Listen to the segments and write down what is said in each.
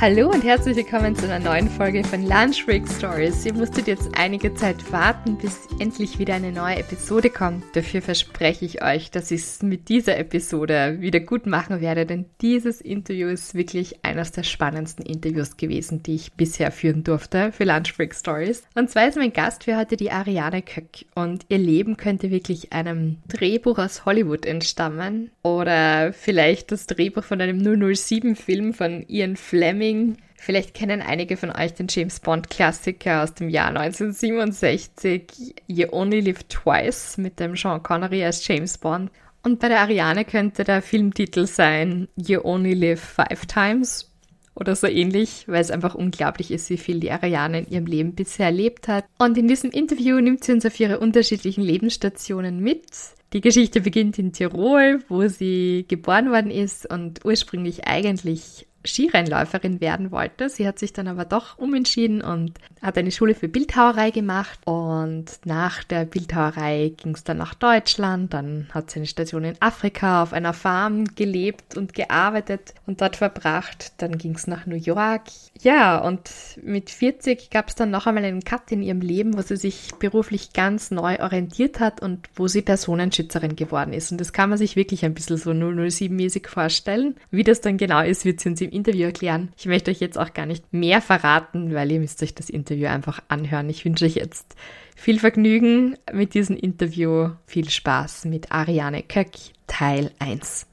Hallo und herzlich willkommen zu einer neuen Folge von Lunch Break Stories. Ihr musstet jetzt einige Zeit warten, bis endlich wieder eine neue Episode kommt. Dafür verspreche ich euch, dass ich es mit dieser Episode wieder gut machen werde, denn dieses Interview ist wirklich eines der spannendsten Interviews gewesen, die ich bisher führen durfte für Lunch Break Stories. Und zwar ist mein Gast für heute die Ariane Köck und ihr Leben könnte wirklich einem Drehbuch aus Hollywood entstammen oder vielleicht das Drehbuch von einem 007-Film von Ian Fleming Gaming. Vielleicht kennen einige von euch den James Bond Klassiker aus dem Jahr 1967, You Only Live Twice, mit dem Sean Connery als James Bond. Und bei der Ariane könnte der Filmtitel sein You Only Live Five Times oder so ähnlich, weil es einfach unglaublich ist, wie viel die Ariane in ihrem Leben bisher erlebt hat. Und in diesem Interview nimmt sie uns auf ihre unterschiedlichen Lebensstationen mit. Die Geschichte beginnt in Tirol, wo sie geboren worden ist und ursprünglich eigentlich Skirennläuferin werden wollte. Sie hat sich dann aber doch umentschieden und hat eine Schule für Bildhauerei gemacht. Und nach der Bildhauerei ging es dann nach Deutschland. Dann hat sie eine Station in Afrika auf einer Farm gelebt und gearbeitet und dort verbracht. Dann ging es nach New York. Ja, und mit 40 gab es dann noch einmal einen Cut in ihrem Leben, wo sie sich beruflich ganz neu orientiert hat und wo sie Personenschützerin geworden ist. Und das kann man sich wirklich ein bisschen so 007-mäßig vorstellen. Wie das dann genau ist, wird sie uns im Interview erklären. Ich möchte euch jetzt auch gar nicht mehr verraten, weil ihr müsst euch das Interview einfach anhören. Ich wünsche euch jetzt viel Vergnügen mit diesem Interview. Viel Spaß mit Ariane Köck, Teil 1.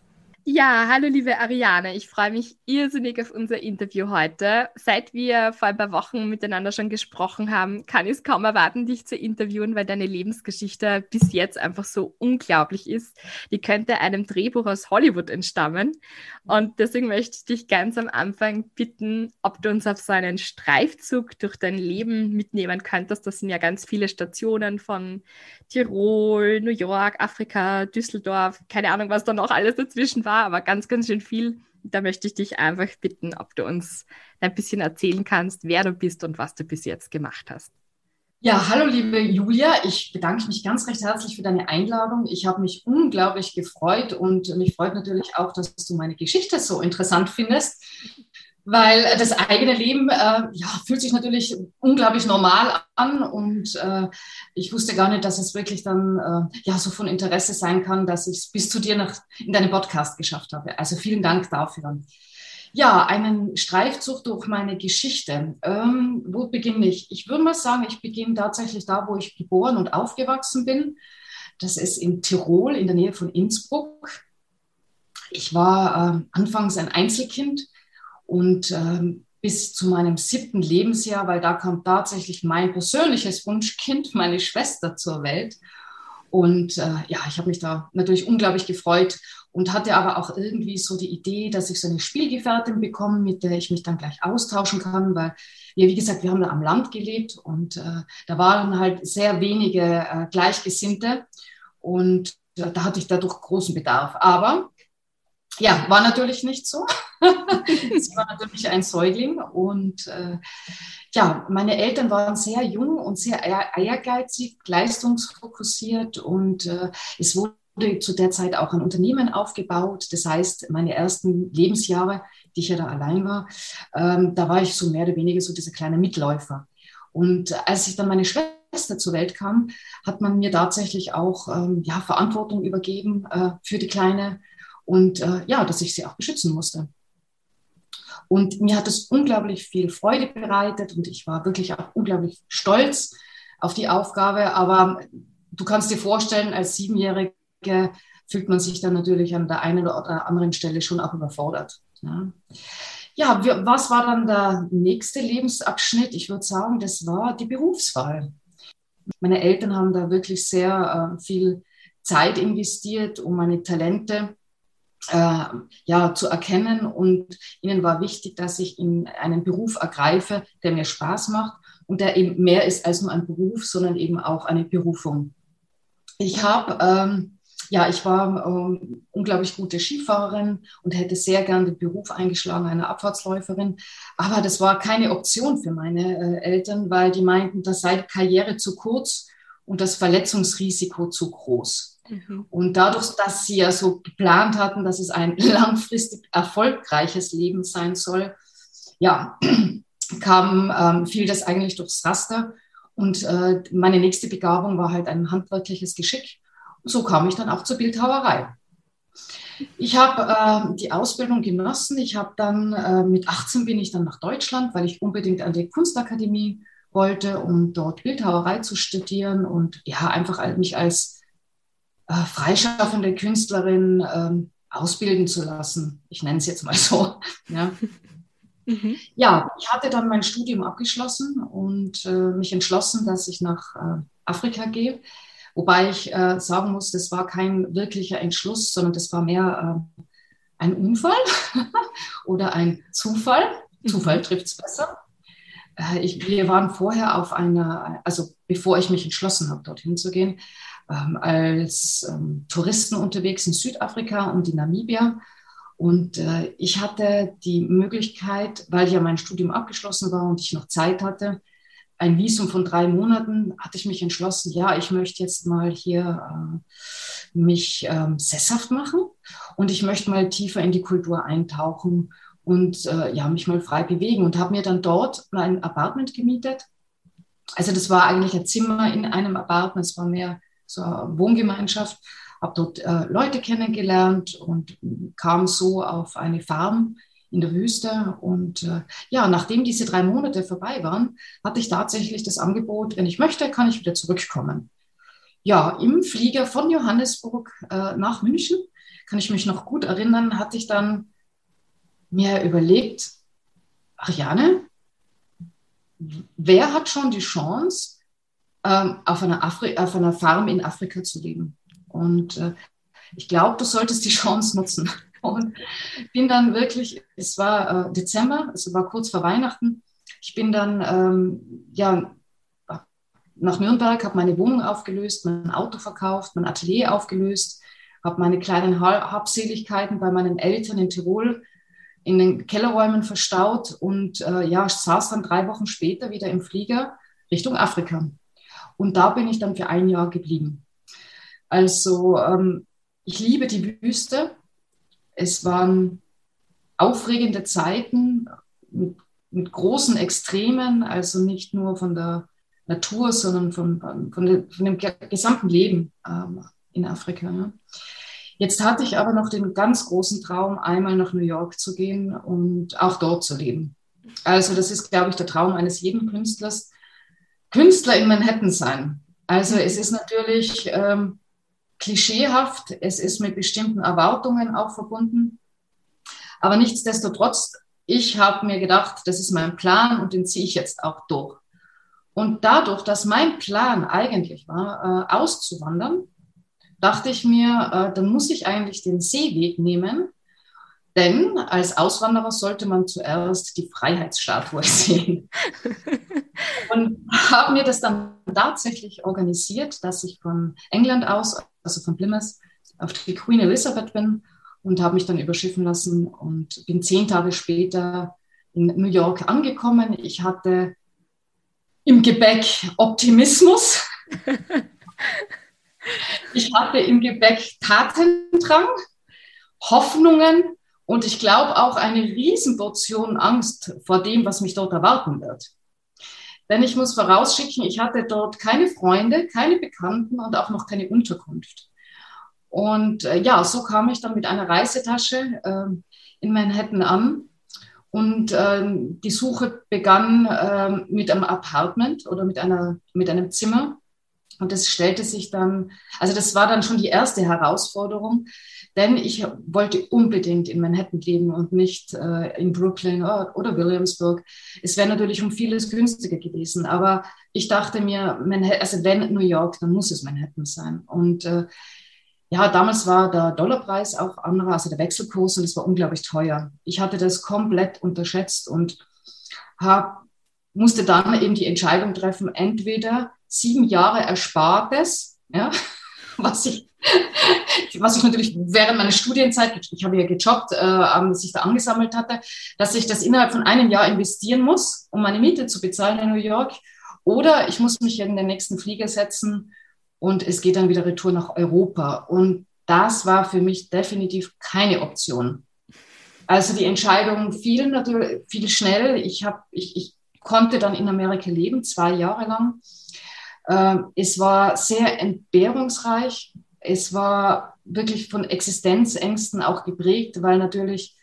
Ja, hallo liebe Ariane, ich freue mich irrsinnig auf unser Interview heute. Seit wir vor ein paar Wochen miteinander schon gesprochen haben, kann ich es kaum erwarten, dich zu interviewen, weil deine Lebensgeschichte bis jetzt einfach so unglaublich ist. Die könnte einem Drehbuch aus Hollywood entstammen. Und deswegen möchte ich dich ganz am Anfang bitten, ob du uns auf so einen Streifzug durch dein Leben mitnehmen könntest. Das sind ja ganz viele Stationen von Tirol, New York, Afrika, Düsseldorf, keine Ahnung, was da noch alles dazwischen war war, aber ganz, ganz schön viel. Da möchte ich dich einfach bitten, ob du uns ein bisschen erzählen kannst, wer du bist und was du bis jetzt gemacht hast. Ja, hallo liebe Julia, ich bedanke mich ganz recht herzlich für deine Einladung. Ich habe mich unglaublich gefreut und mich freut natürlich auch, dass du meine Geschichte so interessant findest weil das eigene Leben äh, ja, fühlt sich natürlich unglaublich normal an und äh, ich wusste gar nicht, dass es wirklich dann äh, ja so von Interesse sein kann, dass ich es bis zu dir nach, in deinem Podcast geschafft habe. Also vielen Dank dafür. Ja, einen Streifzug durch meine Geschichte. Ähm, wo beginne ich? Ich würde mal sagen, ich beginne tatsächlich da, wo ich geboren und aufgewachsen bin. Das ist in Tirol in der Nähe von Innsbruck. Ich war äh, anfangs ein Einzelkind und ähm, bis zu meinem siebten Lebensjahr, weil da kam tatsächlich mein persönliches Wunschkind, meine Schwester zur Welt. Und äh, ja, ich habe mich da natürlich unglaublich gefreut und hatte aber auch irgendwie so die Idee, dass ich so eine Spielgefährtin bekomme, mit der ich mich dann gleich austauschen kann, weil wir, wie gesagt, wir haben da am Land gelebt und äh, da waren halt sehr wenige äh, Gleichgesinnte und äh, da hatte ich dadurch großen Bedarf. Aber ja, war natürlich nicht so. Sie war natürlich ein Säugling und äh, ja, meine Eltern waren sehr jung und sehr ehrgeizig, leistungsfokussiert und äh, es wurde zu der Zeit auch ein Unternehmen aufgebaut. Das heißt, meine ersten Lebensjahre, die ich ja da allein war, ähm, da war ich so mehr oder weniger so dieser kleine Mitläufer. Und als ich dann meine Schwester zur Welt kam, hat man mir tatsächlich auch ähm, ja, Verantwortung übergeben äh, für die Kleine und äh, ja, dass ich sie auch beschützen musste. Und mir hat es unglaublich viel Freude bereitet und ich war wirklich auch unglaublich stolz auf die Aufgabe. Aber du kannst dir vorstellen, als Siebenjährige fühlt man sich dann natürlich an der einen oder anderen Stelle schon auch überfordert. Ja. ja, was war dann der nächste Lebensabschnitt? Ich würde sagen, das war die Berufswahl. Meine Eltern haben da wirklich sehr äh, viel Zeit investiert, um meine Talente äh, ja, zu erkennen. Und ihnen war wichtig, dass ich in einen Beruf ergreife, der mir Spaß macht und der eben mehr ist als nur ein Beruf, sondern eben auch eine Berufung. Ich habe ähm, ja, ich war ähm, unglaublich gute Skifahrerin und hätte sehr gern den Beruf eingeschlagen einer Abfahrtsläuferin. Aber das war keine Option für meine äh, Eltern, weil die meinten, das sei Karriere zu kurz und das Verletzungsrisiko zu groß. Mhm. Und dadurch, dass sie ja so geplant hatten, dass es ein langfristig erfolgreiches Leben sein soll, ja, kam, ähm, fiel das eigentlich durchs Raster. Und äh, meine nächste Begabung war halt ein handwerkliches Geschick so kam ich dann auch zur Bildhauerei. Ich habe äh, die Ausbildung genossen. Ich habe dann äh, mit 18 bin ich dann nach Deutschland, weil ich unbedingt an die Kunstakademie wollte, um dort Bildhauerei zu studieren und ja einfach mich als äh, freischaffende Künstlerin ähm, ausbilden zu lassen. Ich nenne es jetzt mal so. Ja. Mhm. ja, ich hatte dann mein Studium abgeschlossen und äh, mich entschlossen, dass ich nach äh, Afrika gehe. Wobei ich äh, sagen muss, das war kein wirklicher Entschluss, sondern das war mehr äh, ein Unfall oder ein Zufall. Mhm. Zufall trifft es besser. Äh, ich, wir waren vorher auf einer, also bevor ich mich entschlossen habe, dorthin zu gehen, ähm, als ähm, Touristen unterwegs in Südafrika und in Namibia. Und äh, ich hatte die Möglichkeit, weil ja mein Studium abgeschlossen war und ich noch Zeit hatte, ein Visum von drei Monaten hatte ich mich entschlossen, ja, ich möchte jetzt mal hier äh, mich ähm, sesshaft machen und ich möchte mal tiefer in die Kultur eintauchen und äh, ja, mich mal frei bewegen und habe mir dann dort ein Apartment gemietet. Also das war eigentlich ein Zimmer in einem Apartment, es war mehr so eine Wohngemeinschaft, habe dort äh, Leute kennengelernt und kam so auf eine Farm in der Wüste. Und äh, ja, nachdem diese drei Monate vorbei waren, hatte ich tatsächlich das Angebot, wenn ich möchte, kann ich wieder zurückkommen. Ja, im Flieger von Johannesburg äh, nach München, kann ich mich noch gut erinnern, hatte ich dann mir überlegt, Ariane, wer hat schon die Chance, ähm, auf, einer Afri auf einer Farm in Afrika zu leben? Und äh, ich glaube, du solltest die Chance nutzen. Und bin dann wirklich, es war äh, Dezember, es war kurz vor Weihnachten. Ich bin dann ähm, ja, nach Nürnberg, habe meine Wohnung aufgelöst, mein Auto verkauft, mein Atelier aufgelöst, habe meine kleinen Habseligkeiten bei meinen Eltern in Tirol in den Kellerräumen verstaut und äh, ja, saß dann drei Wochen später wieder im Flieger Richtung Afrika. Und da bin ich dann für ein Jahr geblieben. Also ähm, ich liebe die Wüste. Es waren aufregende Zeiten mit, mit großen Extremen, also nicht nur von der Natur, sondern von, von, der, von dem gesamten Leben ähm, in Afrika. Ja. Jetzt hatte ich aber noch den ganz großen Traum, einmal nach New York zu gehen und auch dort zu leben. Also das ist, glaube ich, der Traum eines jeden Künstlers. Künstler in Manhattan sein. Also es ist natürlich ähm, klischeehaft, es ist mit bestimmten Erwartungen auch verbunden. Aber nichtsdestotrotz, ich habe mir gedacht, das ist mein Plan und den ziehe ich jetzt auch durch. Und dadurch, dass mein Plan eigentlich war, äh, auszuwandern, dachte ich mir, äh, dann muss ich eigentlich den Seeweg nehmen, denn als Auswanderer sollte man zuerst die Freiheitsstatue sehen. und habe mir das dann tatsächlich organisiert, dass ich von England aus, also von Plymouth, auf die Queen Elizabeth bin und habe mich dann überschiffen lassen und bin zehn Tage später in New York angekommen. Ich hatte im Gebäck Optimismus. ich hatte im Gebäck Tatendrang, Hoffnungen und ich glaube auch eine Riesenportion Angst vor dem, was mich dort erwarten wird. Denn ich muss vorausschicken, ich hatte dort keine Freunde, keine Bekannten und auch noch keine Unterkunft. Und äh, ja, so kam ich dann mit einer Reisetasche äh, in Manhattan an. Und äh, die Suche begann ähm, mit einem Apartment oder mit, einer, mit einem Zimmer. Und das stellte sich dann, also das war dann schon die erste Herausforderung, denn ich wollte unbedingt in Manhattan leben und nicht äh, in Brooklyn oder, oder Williamsburg. Es wäre natürlich um vieles günstiger gewesen, aber ich dachte mir, Manhattan, also wenn New York, dann muss es Manhattan sein. Und äh, ja, damals war der Dollarpreis auch anderer, also der Wechselkurs, und es war unglaublich teuer. Ich hatte das komplett unterschätzt und hab, musste dann eben die Entscheidung treffen, entweder sieben Jahre Erspartes, ja, was ich, was ich natürlich während meiner Studienzeit, ich habe ja gejobbt, äh, als ich da angesammelt hatte, dass ich das innerhalb von einem Jahr investieren muss, um meine Miete zu bezahlen in New York. Oder ich muss mich in den nächsten Flieger setzen und es geht dann wieder retour nach Europa. Und das war für mich definitiv keine Option. Also die Entscheidung fiel natürlich viel schnell. Ich, hab, ich, ich konnte dann in Amerika leben, zwei Jahre lang. Ähm, es war sehr entbehrungsreich. Es war wirklich von Existenzängsten auch geprägt, weil natürlich,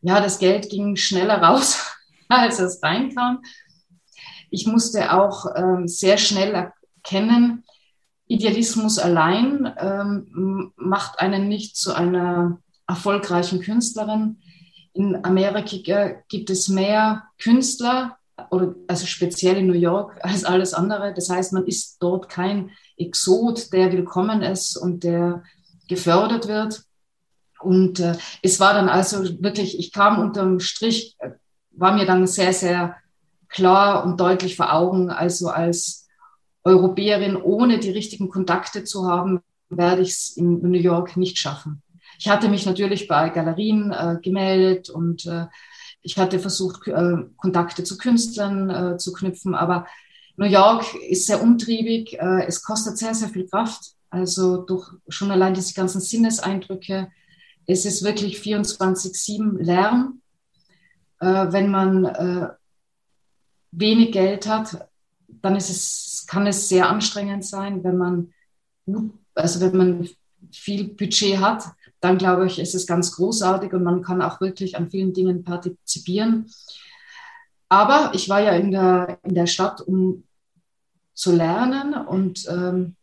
ja, das Geld ging schneller raus, als es reinkam. Ich musste auch ähm, sehr schnell erkennen, Idealismus allein ähm, macht einen nicht zu einer erfolgreichen Künstlerin. In Amerika gibt es mehr Künstler, oder also speziell in New York als alles andere. Das heißt, man ist dort kein Exot, der willkommen ist und der gefördert wird. Und äh, es war dann also wirklich, ich kam unterm Strich, äh, war mir dann sehr, sehr klar und deutlich vor Augen, also als Europäerin ohne die richtigen Kontakte zu haben, werde ich es in New York nicht schaffen. Ich hatte mich natürlich bei Galerien äh, gemeldet und äh, ich hatte versucht, äh, Kontakte zu Künstlern äh, zu knüpfen, aber New York ist sehr umtriebig. Äh, es kostet sehr, sehr viel Kraft. Also durch schon allein diese ganzen Sinneseindrücke. Es ist wirklich 24-7 Lärm. wenn man wenig Geld hat, dann ist es, kann es sehr anstrengend sein, wenn man also wenn man viel Budget hat, dann glaube ich, ist es ganz großartig und man kann auch wirklich an vielen Dingen partizipieren. Aber ich war ja in der, in der Stadt, um zu lernen und ähm,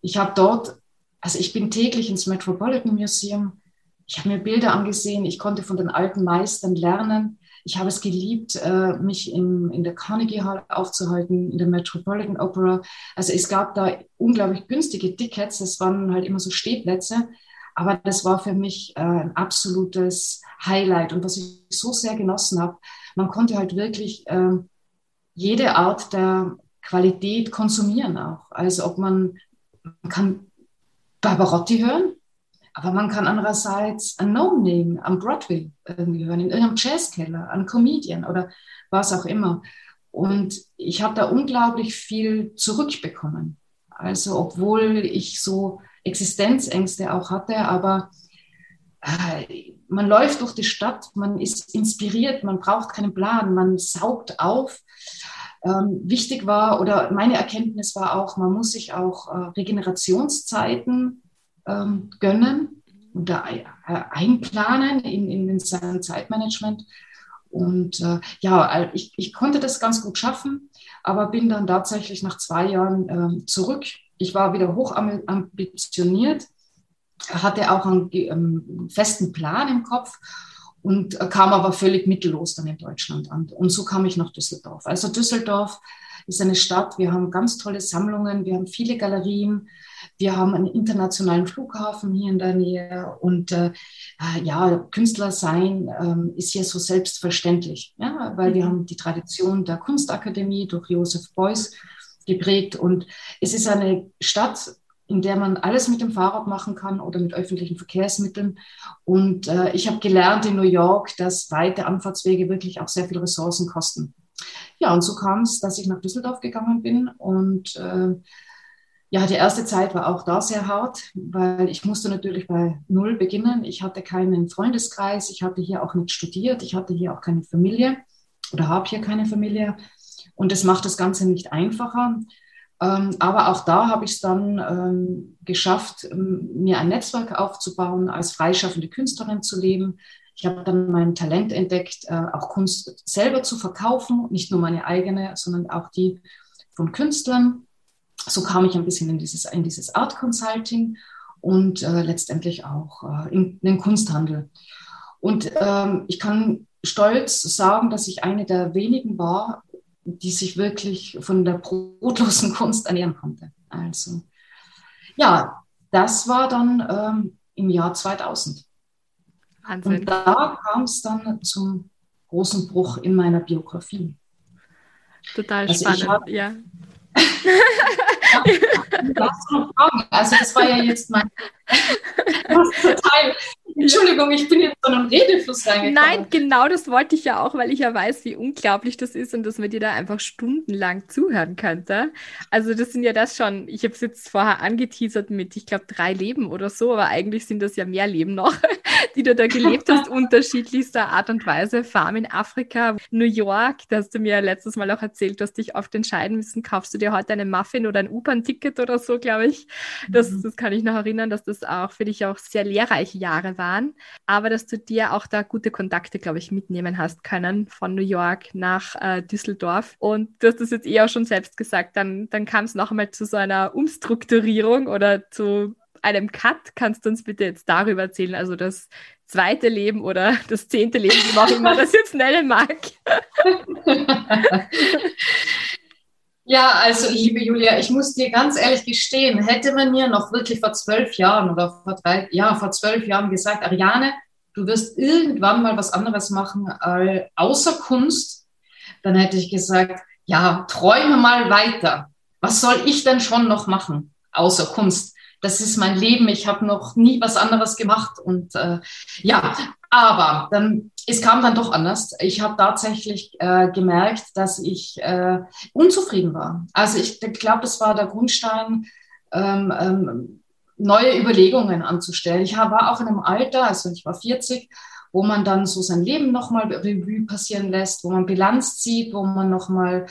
ich habe dort, also ich bin täglich ins Metropolitan Museum, ich habe mir Bilder angesehen, ich konnte von den alten Meistern lernen. Ich habe es geliebt, äh, mich in, in der Carnegie Hall aufzuhalten, in der Metropolitan Opera. Also es gab da unglaublich günstige Tickets, das waren halt immer so Stehplätze. Aber das war für mich äh, ein absolutes Highlight und was ich so sehr genossen habe. Man konnte halt wirklich äh, jede Art der Qualität konsumieren auch. Also ob man, man kann Barbarotti hören, aber man kann andererseits ein No-Name am Broadway irgendwie hören, in irgendeinem Jazzkeller, ein Comedian oder was auch immer. Und ich habe da unglaublich viel zurückbekommen. Also obwohl ich so Existenzängste auch hatte, aber äh, man läuft durch die Stadt, man ist inspiriert, man braucht keinen Plan, man saugt auf. Ähm, wichtig war, oder meine Erkenntnis war auch, man muss sich auch äh, Regenerationszeiten ähm, gönnen und da äh, einplanen in, in sein Zeitmanagement. Und äh, ja, ich, ich konnte das ganz gut schaffen, aber bin dann tatsächlich nach zwei Jahren äh, zurück ich war wieder hoch ambitioniert, hatte auch einen, einen festen Plan im Kopf und kam aber völlig mittellos dann in Deutschland an. Und so kam ich nach Düsseldorf. Also Düsseldorf ist eine Stadt, wir haben ganz tolle Sammlungen, wir haben viele Galerien, wir haben einen internationalen Flughafen hier in der Nähe und äh, ja, Künstler sein ähm, ist hier so selbstverständlich, ja, weil wir mhm. haben die Tradition der Kunstakademie durch Josef Beuys geprägt. Und es ist eine Stadt, in der man alles mit dem Fahrrad machen kann oder mit öffentlichen Verkehrsmitteln. Und äh, ich habe gelernt in New York, dass weite Anfahrtswege wirklich auch sehr viel Ressourcen kosten. Ja, und so kam es, dass ich nach Düsseldorf gegangen bin. Und äh, ja, die erste Zeit war auch da sehr hart, weil ich musste natürlich bei Null beginnen. Ich hatte keinen Freundeskreis, ich hatte hier auch nicht studiert, ich hatte hier auch keine Familie oder habe hier keine Familie. Und das macht das Ganze nicht einfacher. Ähm, aber auch da habe ich es dann ähm, geschafft, ähm, mir ein Netzwerk aufzubauen, als freischaffende Künstlerin zu leben. Ich habe dann mein Talent entdeckt, äh, auch Kunst selber zu verkaufen, nicht nur meine eigene, sondern auch die von Künstlern. So kam ich ein bisschen in dieses, in dieses Art Consulting und äh, letztendlich auch äh, in, den Kunsthandel. Und ähm, ich kann stolz sagen, dass ich eine der wenigen war, die sich wirklich von der brotlosen Kunst ernähren konnte. Also ja, das war dann ähm, im Jahr 2000. Wahnsinn. Und da kam es dann zum großen Bruch in meiner Biografie. Total also spannend, hab, ja. Also das war ja jetzt mein total Entschuldigung, ich bin jetzt so einem Redefluss reingekommen. Nein, genau das wollte ich ja auch, weil ich ja weiß, wie unglaublich das ist und dass man dir da einfach stundenlang zuhören könnte. Also das sind ja das schon, ich habe es jetzt vorher angeteasert mit, ich glaube, drei Leben oder so, aber eigentlich sind das ja mehr Leben noch, die du da gelebt hast, unterschiedlichster Art und Weise. Farm in Afrika, New York, da hast du mir letztes Mal auch erzählt, du hast dich oft entscheiden müssen, kaufst du dir heute einen Muffin oder ein U-Bahn-Ticket oder so, glaube ich. Das, mhm. das kann ich noch erinnern, dass das auch für dich auch sehr lehrreiche Jahre waren, aber dass du dir auch da gute Kontakte, glaube ich, mitnehmen hast können von New York nach äh, Düsseldorf. Und du hast das jetzt eh auch schon selbst gesagt, dann, dann kam es noch einmal zu so einer Umstrukturierung oder zu einem Cut. Kannst du uns bitte jetzt darüber erzählen, also das zweite Leben oder das zehnte Leben, wie man auch immer das jetzt nennen mag? Ja, also liebe Julia, ich muss dir ganz ehrlich gestehen, hätte man mir noch wirklich vor zwölf Jahren oder vor drei, ja, vor zwölf Jahren gesagt, Ariane, du wirst irgendwann mal was anderes machen äh, außer Kunst, dann hätte ich gesagt, ja, träume mal weiter. Was soll ich denn schon noch machen außer Kunst? Das ist mein Leben. Ich habe noch nie was anderes gemacht und äh, ja, aber dann, es kam dann doch anders. Ich habe tatsächlich äh, gemerkt, dass ich äh, unzufrieden war. Also ich glaube, das war der Grundstein, ähm, ähm, neue Überlegungen anzustellen. Ich war auch in einem Alter, also ich war 40, wo man dann so sein Leben nochmal Revue passieren lässt, wo man Bilanz zieht, wo man nochmal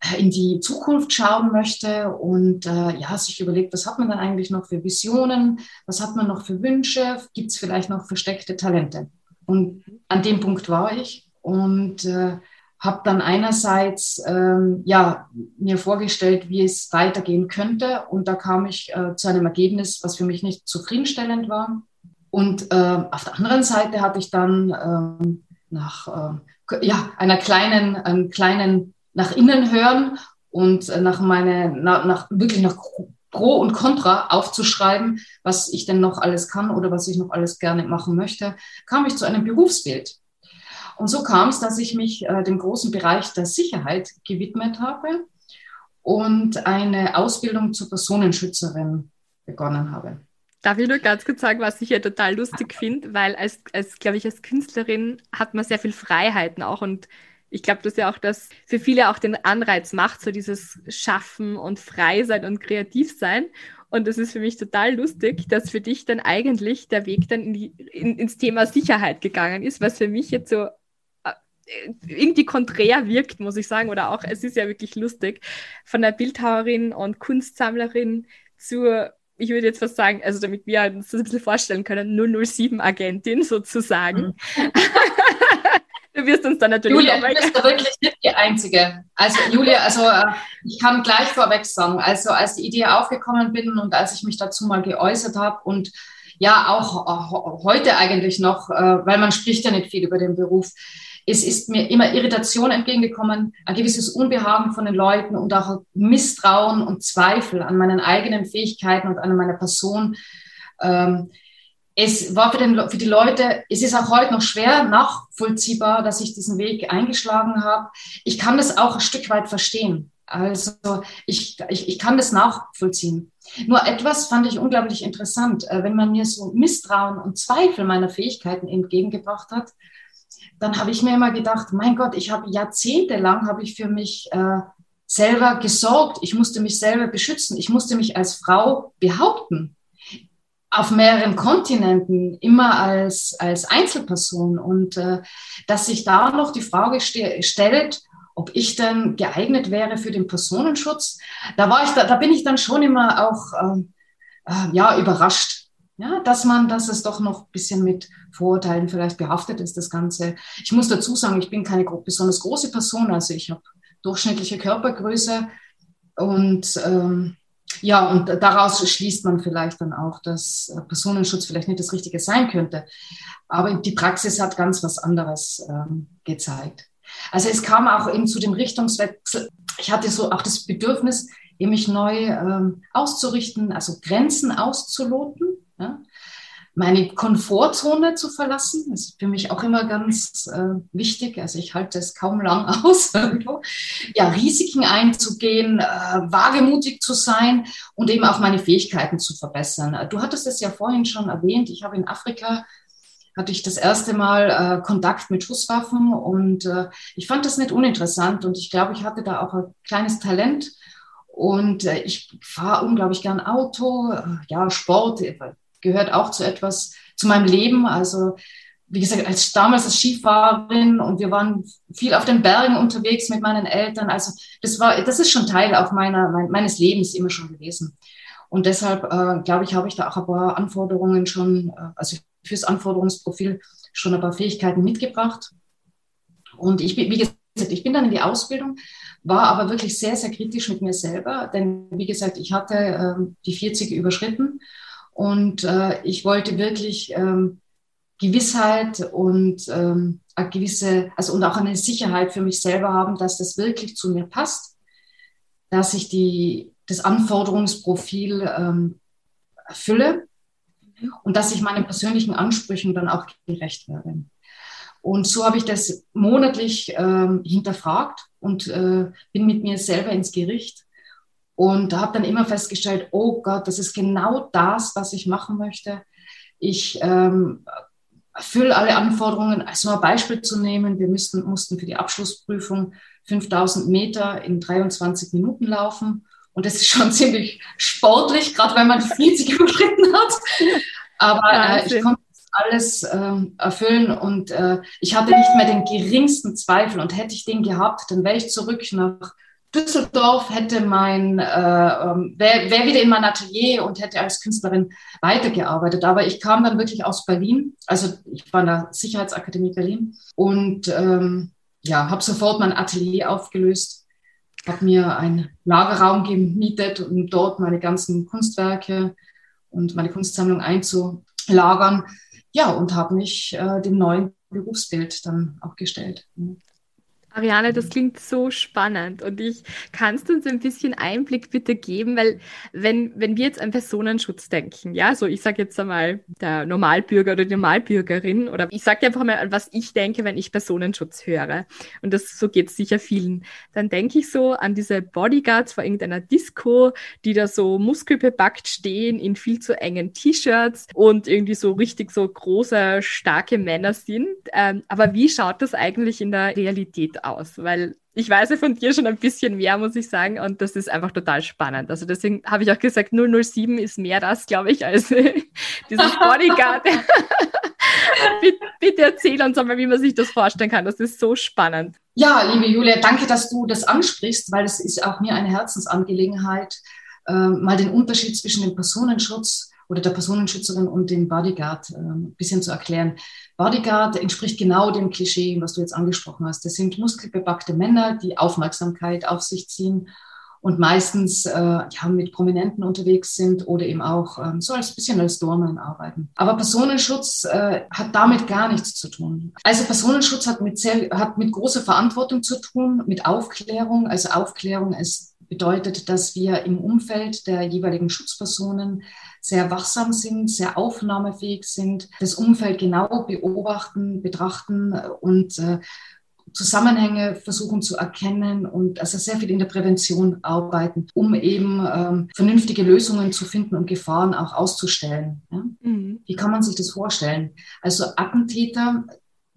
äh, in die Zukunft schauen möchte und äh, ja, sich überlegt, was hat man dann eigentlich noch für Visionen, was hat man noch für Wünsche, gibt es vielleicht noch versteckte Talente. Und an dem Punkt war ich und äh, habe dann einerseits ähm, ja, mir vorgestellt, wie es weitergehen könnte und da kam ich äh, zu einem Ergebnis, was für mich nicht zufriedenstellend war. Und äh, auf der anderen Seite hatte ich dann ähm, nach äh, ja, einer kleinen, einem kleinen nach innen hören und äh, nach meine, nach, nach, wirklich nach Pro und Contra aufzuschreiben, was ich denn noch alles kann oder was ich noch alles gerne machen möchte, kam ich zu einem Berufsbild. Und so kam es, dass ich mich äh, dem großen Bereich der Sicherheit gewidmet habe und eine Ausbildung zur Personenschützerin begonnen habe. Darf ich nur ganz kurz sagen, was ich ja total lustig finde, weil als, als glaube ich, als Künstlerin hat man sehr viel Freiheiten auch und ich glaube, dass ja auch das für viele auch den Anreiz macht, so dieses Schaffen und frei sein und kreativ sein. Und das ist für mich total lustig, dass für dich dann eigentlich der Weg dann in die, in, ins Thema Sicherheit gegangen ist, was für mich jetzt so äh, irgendwie konträr wirkt, muss ich sagen. Oder auch, es ist ja wirklich lustig, von der Bildhauerin und Kunstsammlerin zur ich würde jetzt fast sagen, also damit wir uns das ein bisschen vorstellen können, 007-Agentin sozusagen. Mhm. Du wirst uns dann natürlich. Julia, du bist da wirklich nicht die Einzige. Also, Julia, also äh, ich kann gleich vorweg sagen, also als die Idee aufgekommen bin und als ich mich dazu mal geäußert habe und ja auch heute eigentlich noch, äh, weil man spricht ja nicht viel über den Beruf, es ist mir immer Irritation entgegengekommen, ein gewisses Unbehagen von den Leuten und auch Misstrauen und Zweifel an meinen eigenen Fähigkeiten und an meiner Person. Es war für, den, für die Leute, es ist auch heute noch schwer nachvollziehbar, dass ich diesen Weg eingeschlagen habe. Ich kann das auch ein Stück weit verstehen. Also ich, ich, ich kann das nachvollziehen. Nur etwas fand ich unglaublich interessant. Äh, wenn man mir so Misstrauen und Zweifel meiner Fähigkeiten entgegengebracht hat, dann habe ich mir immer gedacht, mein Gott, ich habe jahrzehntelang habe ich für mich äh, selber gesorgt. Ich musste mich selber beschützen. Ich musste mich als Frau behaupten auf mehreren Kontinenten, immer als, als Einzelperson. Und äh, dass sich da noch die Frage ste stellt, ob ich denn geeignet wäre für den Personenschutz, da war ich, da, da bin ich dann schon immer auch ähm, äh, ja überrascht, ja, dass man, dass es doch noch ein bisschen mit Vorurteilen vielleicht behaftet ist, das Ganze. Ich muss dazu sagen, ich bin keine besonders große Person, also ich habe durchschnittliche Körpergröße und ähm, ja, und daraus schließt man vielleicht dann auch, dass Personenschutz vielleicht nicht das Richtige sein könnte. Aber die Praxis hat ganz was anderes ähm, gezeigt. Also es kam auch eben zu dem Richtungswechsel. Ich hatte so auch das Bedürfnis, mich neu ähm, auszurichten, also Grenzen auszuloten. Ja? Meine Komfortzone zu verlassen. Das ist für mich auch immer ganz äh, wichtig. Also ich halte es kaum lang aus. ja, Risiken einzugehen, äh, wagemutig zu sein und eben auch meine Fähigkeiten zu verbessern. Du hattest es ja vorhin schon erwähnt. Ich habe in Afrika hatte ich das erste Mal äh, Kontakt mit Schusswaffen und äh, ich fand das nicht uninteressant und ich glaube, ich hatte da auch ein kleines Talent und äh, ich fahre unglaublich gern Auto, äh, ja, Sport, gehört auch zu etwas, zu meinem Leben. Also, wie gesagt, als damals als Skifahrerin und wir waren viel auf den Bergen unterwegs mit meinen Eltern. Also, das war, das ist schon Teil auch meiner, meines Lebens immer schon gewesen. Und deshalb, äh, glaube ich, habe ich da auch ein paar Anforderungen schon, äh, also fürs Anforderungsprofil schon ein paar Fähigkeiten mitgebracht. Und ich bin, wie gesagt, ich bin dann in die Ausbildung, war aber wirklich sehr, sehr kritisch mit mir selber, denn wie gesagt, ich hatte äh, die 40 überschritten und äh, ich wollte wirklich ähm, Gewissheit und ähm, eine gewisse, also und auch eine Sicherheit für mich selber haben, dass das wirklich zu mir passt, dass ich die, das Anforderungsprofil ähm, erfülle und dass ich meinen persönlichen Ansprüchen dann auch gerecht werde. Und so habe ich das monatlich ähm, hinterfragt und äh, bin mit mir selber ins Gericht und habe dann immer festgestellt, oh Gott, das ist genau das, was ich machen möchte. Ich ähm, erfülle alle Anforderungen. Also ein Beispiel zu nehmen, wir müssten, mussten für die Abschlussprüfung 5000 Meter in 23 Minuten laufen. Und das ist schon ziemlich sportlich, gerade wenn man 40 überschritten hat. Aber äh, ich konnte alles äh, erfüllen und äh, ich hatte nicht mehr den geringsten Zweifel. Und hätte ich den gehabt, dann wäre ich zurück nach Düsseldorf hätte mein, äh, ähm, wäre wär wieder in mein Atelier und hätte als Künstlerin weitergearbeitet. Aber ich kam dann wirklich aus Berlin, also ich war in der Sicherheitsakademie Berlin und ähm, ja, habe sofort mein Atelier aufgelöst, habe mir einen Lagerraum gemietet, um dort meine ganzen Kunstwerke und meine Kunstsammlung einzulagern. Ja, und habe mich äh, dem neuen Berufsbild dann auch gestellt. Ariane, das klingt so spannend und ich kannst du uns ein bisschen Einblick bitte geben, weil wenn, wenn wir jetzt an Personenschutz denken, ja, so ich sage jetzt einmal der Normalbürger oder die Normalbürgerin oder ich sage einfach mal was ich denke, wenn ich Personenschutz höre und das so geht es sicher vielen, dann denke ich so an diese Bodyguards vor irgendeiner Disco, die da so muskelbepackt stehen in viel zu engen T-Shirts und irgendwie so richtig so große, starke Männer sind. Ähm, aber wie schaut das eigentlich in der Realität aus, weil ich weiß ja von dir schon ein bisschen mehr, muss ich sagen, und das ist einfach total spannend. Also deswegen habe ich auch gesagt, 007 ist mehr das, glaube ich, als dieses Bodyguard. bitte, bitte erzähl uns einmal, wie man sich das vorstellen kann. Das ist so spannend. Ja, liebe Julia, danke, dass du das ansprichst, weil es ist auch mir eine Herzensangelegenheit, äh, mal den Unterschied zwischen dem Personenschutz oder der Personenschützerin und dem Bodyguard äh, ein bisschen zu erklären. Bodyguard entspricht genau dem Klischee, was du jetzt angesprochen hast. Das sind muskelbepackte Männer, die Aufmerksamkeit auf sich ziehen und meistens äh, ja, mit Prominenten unterwegs sind oder eben auch ähm, so als bisschen als Doorman arbeiten. Aber Personenschutz äh, hat damit gar nichts zu tun. Also Personenschutz hat mit, sehr, hat mit großer Verantwortung zu tun, mit Aufklärung. Also Aufklärung ist bedeutet, dass wir im Umfeld der jeweiligen Schutzpersonen sehr wachsam sind, sehr aufnahmefähig sind, das Umfeld genau beobachten, betrachten und äh, Zusammenhänge versuchen zu erkennen und also sehr viel in der Prävention arbeiten, um eben ähm, vernünftige Lösungen zu finden und Gefahren auch auszustellen. Ja? Mhm. Wie kann man sich das vorstellen? Also Attentäter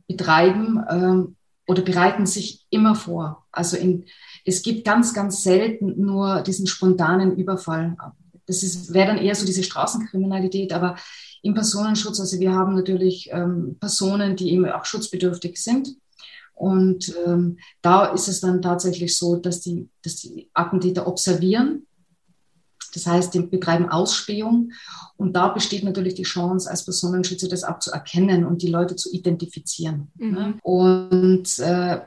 betreiben ähm, oder bereiten sich immer vor. Also in, es gibt ganz, ganz selten nur diesen spontanen Überfall. Das wäre dann eher so diese Straßenkriminalität, aber im Personenschutz, also wir haben natürlich ähm, Personen, die eben auch schutzbedürftig sind. Und ähm, da ist es dann tatsächlich so, dass die, dass die Attentäter observieren. Das heißt, die betreiben Ausspähung. Und da besteht natürlich die Chance, als Personenschützer das auch zu erkennen und die Leute zu identifizieren. Mhm. Ne? Und äh,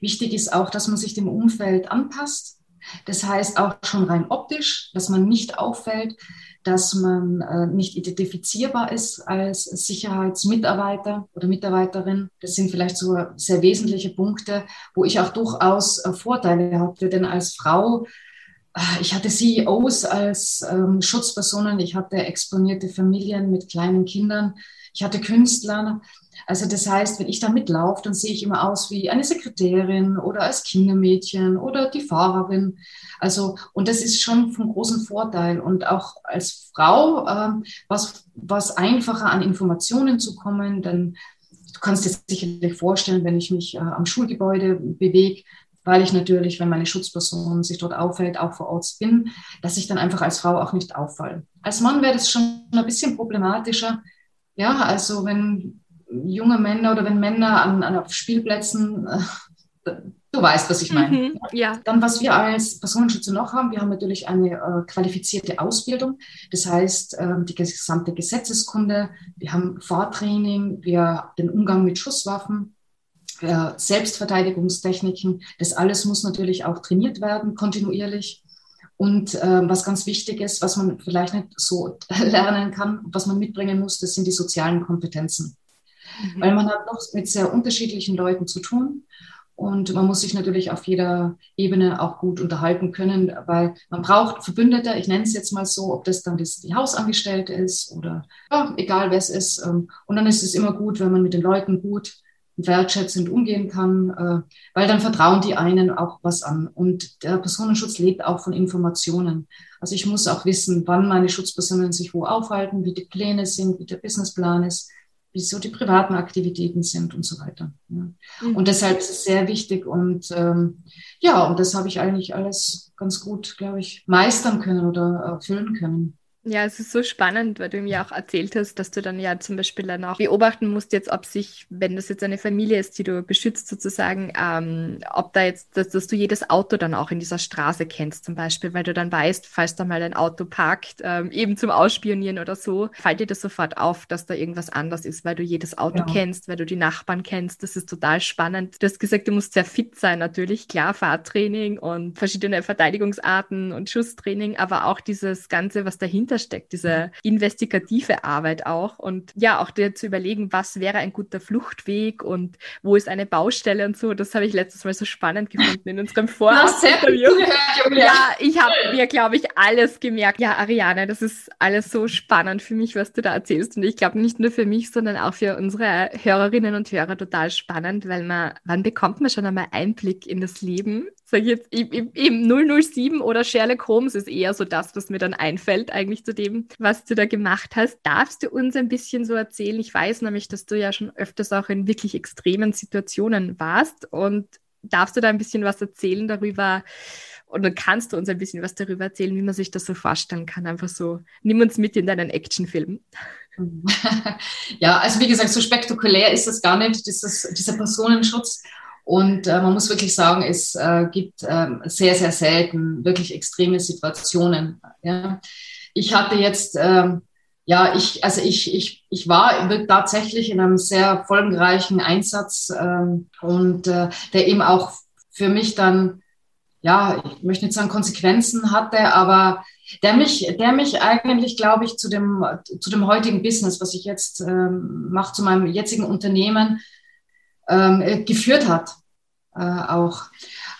wichtig ist auch, dass man sich dem Umfeld anpasst Das heißt auch schon rein optisch, dass man nicht auffällt, dass man äh, nicht identifizierbar ist als Sicherheitsmitarbeiter oder Mitarbeiterin. Das sind vielleicht so sehr wesentliche Punkte, wo ich auch durchaus äh, Vorteile hatte, denn als Frau ich hatte CEOs als ähm, Schutzpersonen, ich hatte exponierte Familien mit kleinen Kindern, ich hatte Künstler. Also das heißt, wenn ich da mitlaufe, dann sehe ich immer aus wie eine Sekretärin oder als Kindermädchen oder die Fahrerin. Also, und das ist schon von großem Vorteil. Und auch als Frau ähm, was, was einfacher an Informationen zu kommen, denn du kannst dir sicherlich vorstellen, wenn ich mich äh, am Schulgebäude bewege, weil ich natürlich, wenn meine Schutzperson sich dort aufhält, auch vor Ort bin, dass ich dann einfach als Frau auch nicht auffalle. Als Mann wäre das schon ein bisschen problematischer. Ja, also wenn junge Männer oder wenn Männer an, an Spielplätzen äh, Du weißt, was ich meine. Mhm, ja. Dann, was wir als Personenschützer noch haben, wir haben natürlich eine äh, qualifizierte Ausbildung. Das heißt, äh, die gesamte Gesetzeskunde, wir haben Fahrtraining, wir haben den Umgang mit Schusswaffen, Selbstverteidigungstechniken. Das alles muss natürlich auch trainiert werden, kontinuierlich. Und äh, was ganz wichtig ist, was man vielleicht nicht so lernen kann, was man mitbringen muss, das sind die sozialen Kompetenzen. Mhm. Weil man hat noch mit sehr unterschiedlichen Leuten zu tun. Und man muss sich natürlich auf jeder Ebene auch gut unterhalten können, weil man braucht Verbündete, ich nenne es jetzt mal so, ob das dann das, die Hausangestellte ist oder ja, egal wer es ist. Ähm, und dann ist es immer gut, wenn man mit den Leuten gut wertschätzend umgehen kann, äh, weil dann vertrauen die einen auch was an. Und der Personenschutz lebt auch von Informationen. Also ich muss auch wissen, wann meine Schutzpersonen sich wo aufhalten, wie die Pläne sind, wie der Businessplan ist wie so die privaten Aktivitäten sind und so weiter. Ja. Mhm. Und deshalb ist es sehr wichtig und ähm, ja, und das habe ich eigentlich alles ganz gut, glaube ich, meistern können oder erfüllen können. Ja, es ist so spannend, weil du mir auch erzählt hast, dass du dann ja zum Beispiel dann auch beobachten musst, jetzt ob sich, wenn das jetzt eine Familie ist, die du beschützt sozusagen, ähm, ob da jetzt, dass, dass, du jedes Auto dann auch in dieser Straße kennst zum Beispiel, weil du dann weißt, falls da mal ein Auto parkt, ähm, eben zum Ausspionieren oder so, fällt dir das sofort auf, dass da irgendwas anders ist, weil du jedes Auto ja. kennst, weil du die Nachbarn kennst. Das ist total spannend. Du hast gesagt, du musst sehr fit sein natürlich, klar, Fahrtraining und verschiedene Verteidigungsarten und Schusstraining, aber auch dieses Ganze, was dahinter dahinter steckt, diese investigative Arbeit auch. Und ja, auch dir zu überlegen, was wäre ein guter Fluchtweg und wo ist eine Baustelle und so. Das habe ich letztes Mal so spannend gefunden in unserem Vorab-Interview. Ja, ich habe mir, glaube ich, alles gemerkt. Ja, Ariane, das ist alles so spannend für mich, was du da erzählst. Und ich glaube nicht nur für mich, sondern auch für unsere Hörerinnen und Hörer total spannend, weil man, wann bekommt man schon einmal Einblick in das Leben sage ich jetzt, eben 007 oder Sherlock Holmes ist eher so das, was mir dann einfällt, eigentlich zu dem, was du da gemacht hast. Darfst du uns ein bisschen so erzählen? Ich weiß nämlich, dass du ja schon öfters auch in wirklich extremen Situationen warst und darfst du da ein bisschen was erzählen darüber? Oder kannst du uns ein bisschen was darüber erzählen, wie man sich das so vorstellen kann? Einfach so, nimm uns mit in deinen Actionfilm. Ja, also wie gesagt, so spektakulär ist das gar nicht, dieses, dieser Personenschutz. Und äh, man muss wirklich sagen, es äh, gibt äh, sehr, sehr selten wirklich extreme Situationen. Ja. Ich hatte jetzt, ähm, ja, ich, also ich, ich, ich war tatsächlich in einem sehr folgenreichen Einsatz ähm, und äh, der eben auch für mich dann, ja, ich möchte nicht sagen Konsequenzen hatte, aber der mich, der mich eigentlich, glaube ich, zu dem, zu dem heutigen Business, was ich jetzt ähm, mache, zu meinem jetzigen Unternehmen, ähm, äh, geführt hat. Äh, auch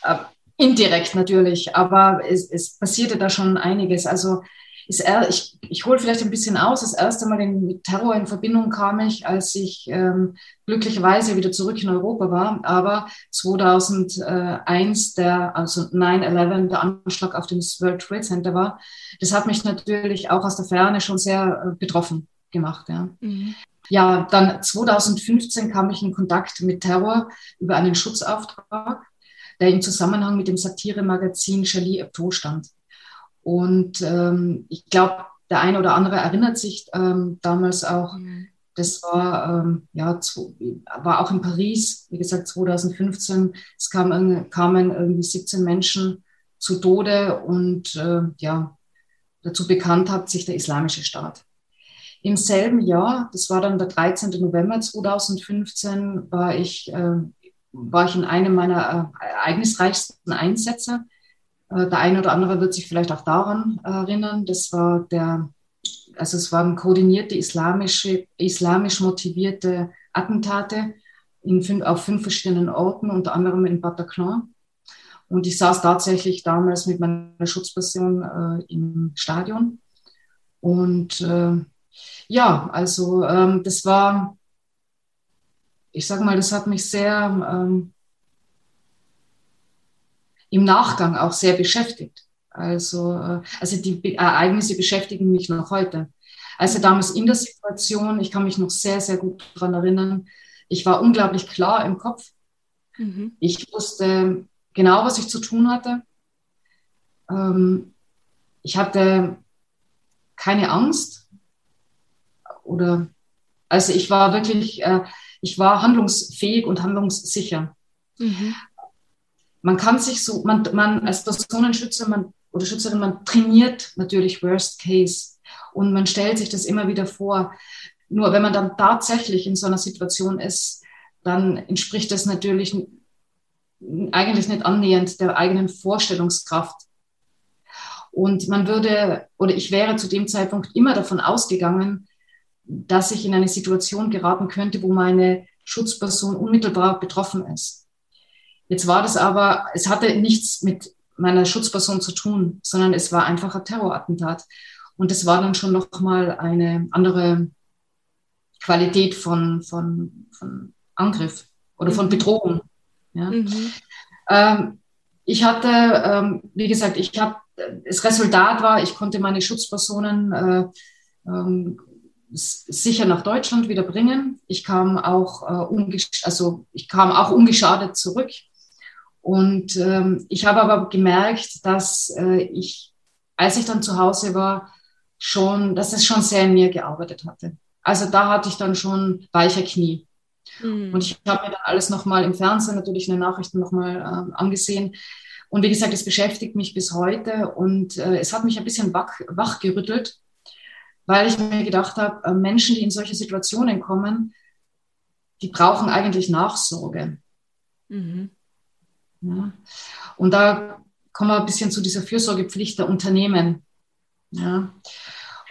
äh, indirekt natürlich, aber es, es passierte da schon einiges. Also er, ich, ich hole vielleicht ein bisschen aus. Das erste Mal mit Terror in Verbindung kam ich, als ich ähm, glücklicherweise wieder zurück in Europa war. Aber 2001, der, also 9-11, der Anschlag auf dem World Trade Center war, das hat mich natürlich auch aus der Ferne schon sehr äh, betroffen gemacht. Ja. Mhm. Ja, dann 2015 kam ich in Kontakt mit Terror über einen Schutzauftrag, der im Zusammenhang mit dem Satiremagazin Charlie Hebdo stand. Und ähm, ich glaube, der eine oder andere erinnert sich ähm, damals auch, mhm. das war, ähm, ja, war auch in Paris, wie gesagt, 2015. Es kam, kamen irgendwie 17 Menschen zu Tode und äh, ja, dazu bekannt hat sich der Islamische Staat. Im selben Jahr, das war dann der 13. November 2015, war ich, äh, war ich in einem meiner äh, ereignisreichsten Einsätze. Äh, der eine oder andere wird sich vielleicht auch daran erinnern. Das war der, also es waren koordinierte islamische, islamisch motivierte Attentate in fünf, auf fünf verschiedenen Orten, unter anderem in Bataclan. Und ich saß tatsächlich damals mit meiner Schutzperson äh, im Stadion. Und äh, ja, also ähm, das war, ich sage mal, das hat mich sehr ähm, im Nachgang auch sehr beschäftigt. Also, äh, also die Ereignisse beschäftigen mich noch heute. Also damals in der Situation, ich kann mich noch sehr, sehr gut daran erinnern, ich war unglaublich klar im Kopf. Mhm. Ich wusste genau, was ich zu tun hatte. Ähm, ich hatte keine Angst oder also ich war wirklich, äh, ich war handlungsfähig und handlungssicher. Mhm. Man kann sich so, man, man als Personenschützer man, oder Schützerin, man trainiert natürlich Worst Case und man stellt sich das immer wieder vor. Nur wenn man dann tatsächlich in so einer Situation ist, dann entspricht das natürlich eigentlich nicht annähernd der eigenen Vorstellungskraft. Und man würde, oder ich wäre zu dem Zeitpunkt immer davon ausgegangen, dass ich in eine Situation geraten könnte, wo meine Schutzperson unmittelbar betroffen ist. Jetzt war das aber, es hatte nichts mit meiner Schutzperson zu tun, sondern es war einfach ein Terrorattentat. Und es war dann schon nochmal eine andere Qualität von, von, von Angriff oder von mhm. Bedrohung. Ja. Mhm. Ähm, ich hatte, ähm, wie gesagt, ich habe, das Resultat war, ich konnte meine Schutzpersonen äh, ähm, sicher nach Deutschland wieder bringen. Ich kam auch, äh, also ich kam auch ungeschadet zurück. Und ähm, ich habe aber gemerkt, dass äh, ich, als ich dann zu Hause war, schon, dass es schon sehr in mir gearbeitet hatte. Also da hatte ich dann schon weiche Knie. Mhm. Und ich habe mir dann alles nochmal im Fernsehen, natürlich in den Nachrichten nochmal äh, angesehen. Und wie gesagt, es beschäftigt mich bis heute und äh, es hat mich ein bisschen wach, wachgerüttelt, weil ich mir gedacht habe, äh, Menschen, die in solche Situationen kommen, die brauchen eigentlich Nachsorge. Mhm. Ja. Und da kommen wir ein bisschen zu dieser Fürsorgepflicht der Unternehmen. Ja.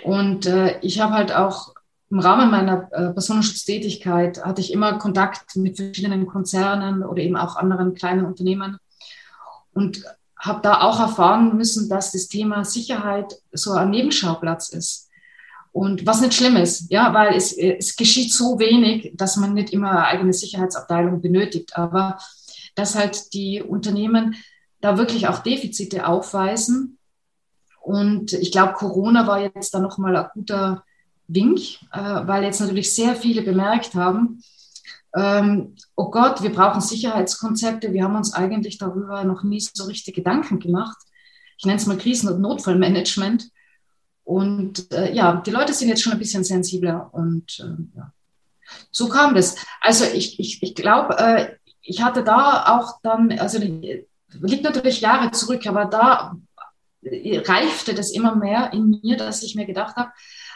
Und äh, ich habe halt auch im Rahmen meiner äh, Personenschutztätigkeit hatte ich immer Kontakt mit verschiedenen Konzernen oder eben auch anderen kleinen Unternehmen und habe da auch erfahren müssen, dass das Thema Sicherheit so ein Nebenschauplatz ist. Und was nicht schlimm ist, ja, weil es, es geschieht so wenig, dass man nicht immer eine eigene Sicherheitsabteilung benötigt. Aber dass halt die Unternehmen da wirklich auch Defizite aufweisen. Und ich glaube, Corona war jetzt da nochmal ein guter Wink, äh, weil jetzt natürlich sehr viele bemerkt haben, ähm, oh Gott, wir brauchen Sicherheitskonzepte. Wir haben uns eigentlich darüber noch nie so richtig Gedanken gemacht. Ich nenne es mal Krisen- und Notfallmanagement. Und äh, ja, die Leute sind jetzt schon ein bisschen sensibler und äh, ja. so kam das. Also ich, ich, ich glaube, äh, ich hatte da auch dann, also liegt natürlich Jahre zurück, aber da reifte das immer mehr in mir, dass ich mir gedacht habe,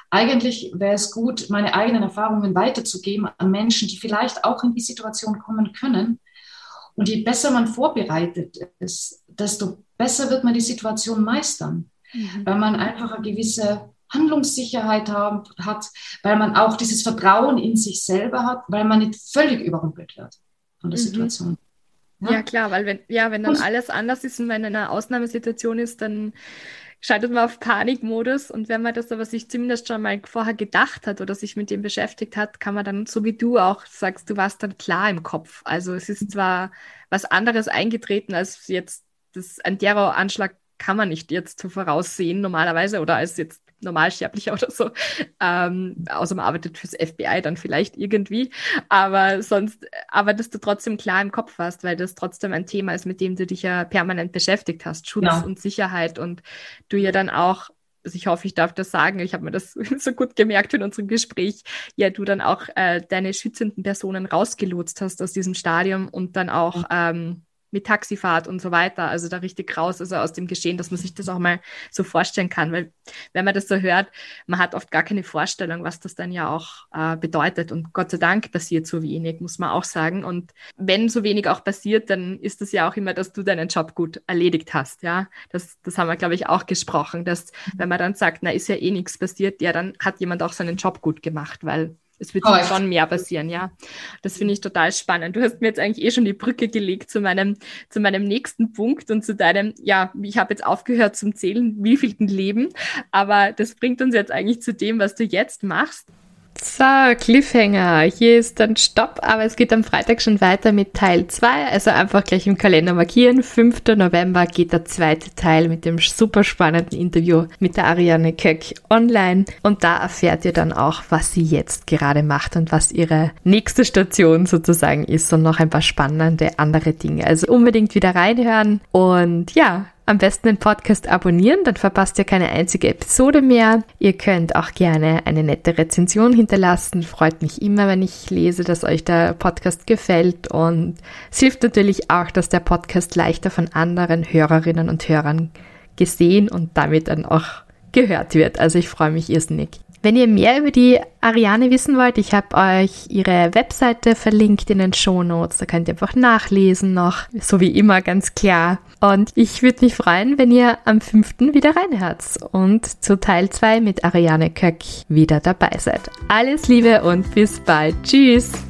eigentlich wäre es gut, meine eigenen Erfahrungen weiterzugeben an Menschen, die vielleicht auch in die Situation kommen können. Und je besser man vorbereitet ist, desto besser wird man die Situation meistern, mhm. weil man einfach eine gewisse Handlungssicherheit haben, hat, weil man auch dieses Vertrauen in sich selber hat, weil man nicht völlig überrumpelt wird von der mhm. Situation. Ja? ja? klar, weil wenn, ja, wenn dann alles anders ist und wenn eine Ausnahmesituation ist, dann schaltet man auf Panikmodus und wenn man das aber sich zumindest schon mal vorher gedacht hat oder sich mit dem beschäftigt hat, kann man dann, so wie du auch sagst, du warst dann klar im Kopf. Also es ist zwar was anderes eingetreten als jetzt das, ein Terroranschlag kann man nicht jetzt voraussehen normalerweise oder als jetzt Normalsterblicher oder so. Ähm, außer man arbeitet fürs FBI dann vielleicht irgendwie. Aber sonst, aber dass du trotzdem klar im Kopf hast, weil das trotzdem ein Thema ist, mit dem du dich ja permanent beschäftigt hast. Schutz ja. und Sicherheit und du ja dann auch also ich hoffe, ich darf das sagen, ich habe mir das so gut gemerkt in unserem Gespräch, ja, du dann auch äh, deine schützenden Personen rausgelotst hast aus diesem Stadium und dann auch ähm, mit Taxifahrt und so weiter, also da richtig raus, also aus dem Geschehen, dass man sich das auch mal so vorstellen kann, weil wenn man das so hört, man hat oft gar keine Vorstellung, was das dann ja auch äh, bedeutet. Und Gott sei Dank passiert so wenig, muss man auch sagen. Und wenn so wenig auch passiert, dann ist das ja auch immer, dass du deinen Job gut erledigt hast, ja, das, das haben wir, glaube ich, auch gesprochen, dass wenn man dann sagt, na, ist ja eh nichts passiert, ja, dann hat jemand auch seinen Job gut gemacht, weil es wird oh, schon mehr passieren, ja. Das finde ich total spannend. Du hast mir jetzt eigentlich eh schon die Brücke gelegt zu meinem, zu meinem nächsten Punkt und zu deinem, ja, ich habe jetzt aufgehört zum Zählen, wievielten Leben, aber das bringt uns jetzt eigentlich zu dem, was du jetzt machst. So, Cliffhanger. Hier ist dann Stopp, aber es geht am Freitag schon weiter mit Teil 2. Also einfach gleich im Kalender markieren. 5. November geht der zweite Teil mit dem super spannenden Interview mit der Ariane Köck online. Und da erfährt ihr dann auch, was sie jetzt gerade macht und was ihre nächste Station sozusagen ist und noch ein paar spannende andere Dinge. Also unbedingt wieder reinhören. Und ja, am besten den Podcast abonnieren, dann verpasst ihr keine einzige Episode mehr. Ihr könnt auch gerne eine nette Rezension hinterlassen. Freut mich immer, wenn ich lese, dass euch der Podcast gefällt. Und es hilft natürlich auch, dass der Podcast leichter von anderen Hörerinnen und Hörern gesehen und damit dann auch gehört wird. Also ich freue mich irrsinnig. Wenn ihr mehr über die Ariane wissen wollt, ich habe euch ihre Webseite verlinkt in den Show Notes. Da könnt ihr einfach nachlesen noch, so wie immer ganz klar. Und ich würde mich freuen, wenn ihr am 5. wieder reinhört und zu Teil 2 mit Ariane Köck wieder dabei seid. Alles Liebe und bis bald. Tschüss!